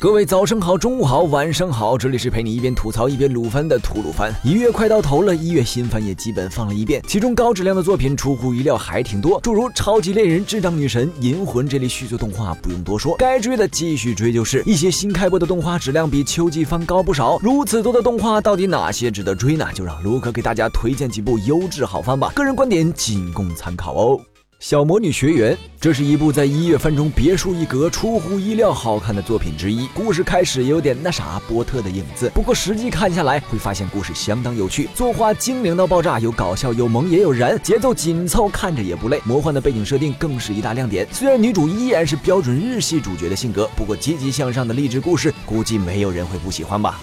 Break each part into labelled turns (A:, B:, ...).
A: 各位早上好，中午好，晚上好，这里是陪你一边吐槽一边撸番的吐鲁番。一月快到头了，一月新番也基本放了一遍，其中高质量的作品出乎意料还挺多，诸如《超级猎人》《智障女神》《银魂》这类续作动画不用多说，该追的继续追就是。一些新开播的动画质量比秋季番高不少，如此多的动画，到底哪些值得追呢？就让卢克给大家推荐几部优质好番吧，个人观点仅供参考哦。小魔女学园，这是一部在一月份中别树一格、出乎意料好看的作品之一。故事开始有点那啥波特的影子，不过实际看下来会发现故事相当有趣，作画精灵到爆炸，有搞笑，有萌，也有燃，节奏紧凑，看着也不累。魔幻的背景设定更是一大亮点。虽然女主依然是标准日系主角的性格，不过积极向上的励志故事，估计没有人会不喜欢吧。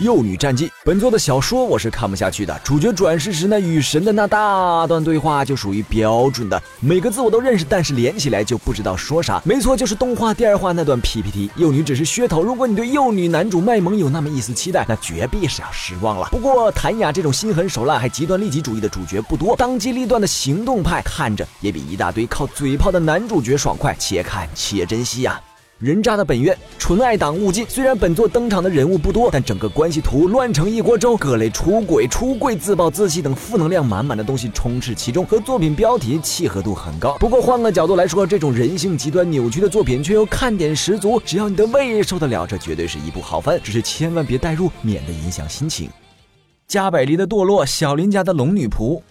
A: 幼女战记，本作的小说我是看不下去的。主角转世时那与神的那大段对话就属于标准的，每个字我都认识，但是连起来就不知道说啥。没错，就是动画第二话那段 PPT。幼女只是噱头，如果你对幼女男主卖萌有那么一丝期待，那绝壁是要失望了。不过谭雅这种心狠手辣还极端利己主义的主角不多，当机立断的行动派看着也比一大堆靠嘴炮的男主角爽快，且看且珍惜呀。人渣的本愿，纯爱党勿进。虽然本作登场的人物不多，但整个关系图乱成一锅粥，各类出轨、出柜、自暴自弃等负能量满满的东西充斥其中，和作品标题契合度很高。不过换个角度来说，这种人性极端扭曲的作品却又看点十足，只要你的胃受得了，这绝对是一部好番。只是千万别代入，免得影响心情。加百利的堕落，小林家的龙女仆。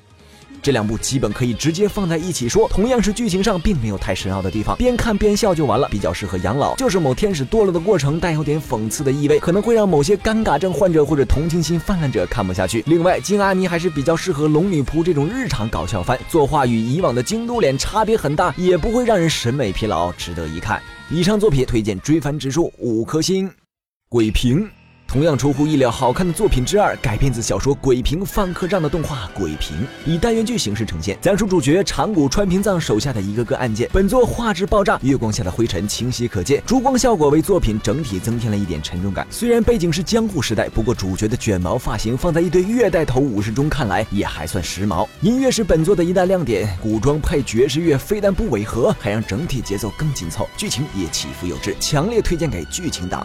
A: 这两部基本可以直接放在一起说，同样是剧情上并没有太深奥的地方，边看边笑就完了，比较适合养老。就是某天使堕落的过程带有点讽刺的意味，可能会让某些尴尬症患者或者同情心泛滥者看不下去。另外，金阿尼还是比较适合龙女仆这种日常搞笑番，作画与以往的京都脸差别很大，也不会让人审美疲劳，值得一看。以上作品推荐追番指数五颗星，鬼平。同样出乎意料好看的作品之二，改编自小说《鬼平饭客账》的动画《鬼平》，以单元剧形式呈现，讲述主角长谷川平藏手下的一个个案件。本作画质爆炸，月光下的灰尘清晰可见，烛光效果为作品整体增添了一点沉重感。虽然背景是江户时代，不过主角的卷毛发型放在一堆月带头武士中看来也还算时髦。音乐是本作的一大亮点，古装配爵士乐，非但不违和，还让整体节奏更紧凑，剧情也起伏有致，强烈推荐给剧情党。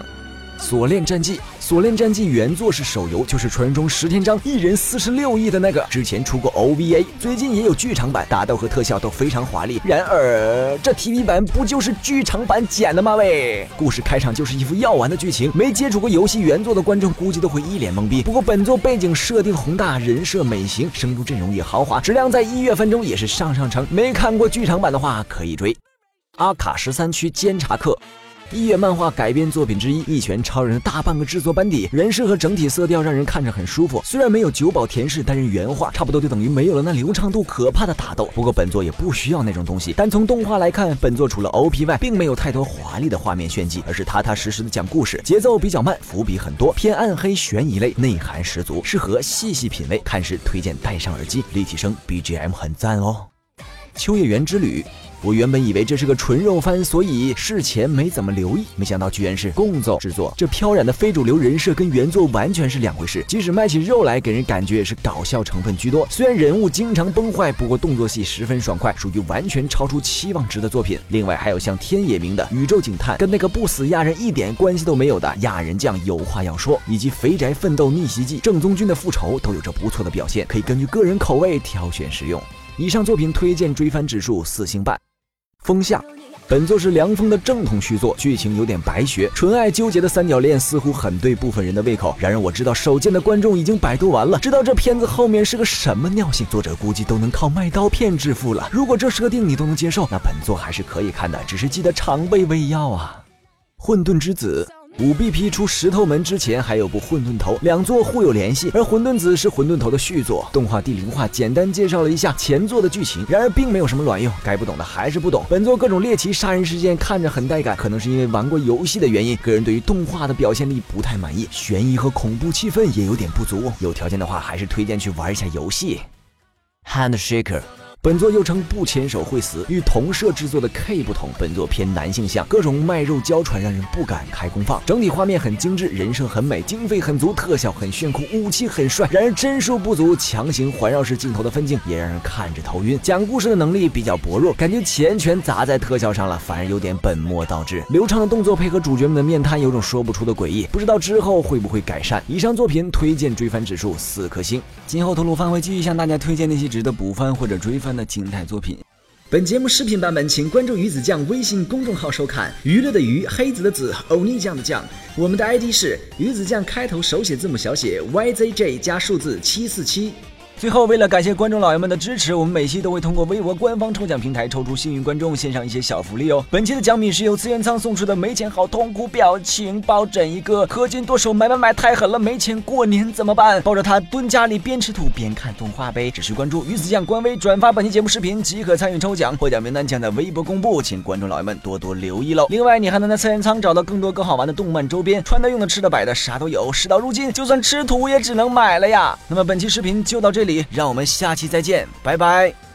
A: 锁链战记，锁链战记原作是手游，就是传说中石田章一人四十六亿的那个，之前出过 OVA，最近也有剧场版，打斗和特效都非常华丽。然而这 TV 版不就是剧场版剪的吗？喂，故事开场就是一副要完的剧情，没接触过游戏原作的观众估计都会一脸懵逼。不过本作背景设定宏大，人设美型，声优阵容也豪华，质量在一月份中也是上上乘。没看过剧场版的话可以追。阿卡十三区监察课。一月漫画改编作品之一，《一拳超人》的大半个制作班底，人设和整体色调让人看着很舒服。虽然没有久保田氏担任原画，差不多就等于没有了那流畅度可怕的打斗。不过本作也不需要那种东西。但从动画来看，本作除了 OP 外，并没有太多华丽的画面炫技，而是踏踏实实的讲故事，节奏比较慢，伏笔很多，偏暗黑悬疑类，内涵十足，适合细细品味。看时推荐戴上耳机，立体声 BGM 很赞哦。秋叶原之旅。我原本以为这是个纯肉番，所以事前没怎么留意，没想到居然是共奏制作。这飘染的非主流人设跟原作完全是两回事。即使卖起肉来，给人感觉也是搞笑成分居多。虽然人物经常崩坏，不过动作戏十分爽快，属于完全超出期望值的作品。另外还有像天野明的宇宙警探，跟那个不死亚人一点关系都没有的亚人酱有话要说，以及肥宅奋斗逆袭记正宗军的复仇，都有着不错的表现，可以根据个人口味挑选使用。以上作品推荐追番指数四星半。风向，本作是凉风的正统续作，剧情有点白学，纯爱纠结的三角恋似乎很对部分人的胃口。然而我知道手贱的观众已经百度完了，知道这片子后面是个什么尿性，作者估计都能靠卖刀片致富了。如果这设定你都能接受，那本作还是可以看的，只是记得常备胃药啊。混沌之子。五 B P 出石头门之前还有部混沌头，两座互有联系，而混沌子是混沌头的续作。动画第零话简单介绍了一下前作的剧情，然而并没有什么卵用，该不懂的还是不懂。本作各种猎奇杀人事件看着很带感，可能是因为玩过游戏的原因，个人对于动画的表现力不太满意，悬疑和恐怖气氛也有点不足。有条件的话，还是推荐去玩一下游戏。Handshaker。本作又称不牵手会死，与同社制作的 K 不同，本作偏男性向，各种卖肉娇喘让人不敢开功放。整体画面很精致，人设很美，经费很足，特效很炫酷，武器很帅。然而帧数不足，强行环绕式镜头的分镜也让人看着头晕。讲故事的能力比较薄弱，感觉钱全砸在特效上了，反而有点本末倒置。流畅的动作配合主角们的面瘫，有种说不出的诡异，不知道之后会不会改善。以上作品推荐追番指数四颗星。今后头颅番会继续向大家推荐那些值得补番或者追番的精彩作品。
B: 本节目视频版本，请关注鱼子酱微信公众号收看。娱乐的娱，黑子的子，欧尼酱的酱。我们的 ID 是鱼子酱，开头手写字母小写 YZJ 加数字七四七。
A: 最后，为了感谢观众老爷们的支持，我们每期都会通过微博官方抽奖平台抽出幸运观众，献上一些小福利哦。本期的奖品是由资源仓送出的没钱好痛苦表情抱枕一个，氪金剁手买买买太狠了，没钱过年怎么办？抱着它蹲家里边吃土边看动画呗。只需关注鱼子酱官微，转发本期节目视频即可参与抽奖，获奖名单将在微博公布，请观众老爷们多多留意喽。另外，你还能在资源仓找到更多更好玩的动漫周边，穿的、用的、吃的、摆的，啥都有。事到如今，就算吃土也只能买了呀。那么本期视频就到这里让我们下期再见，拜拜。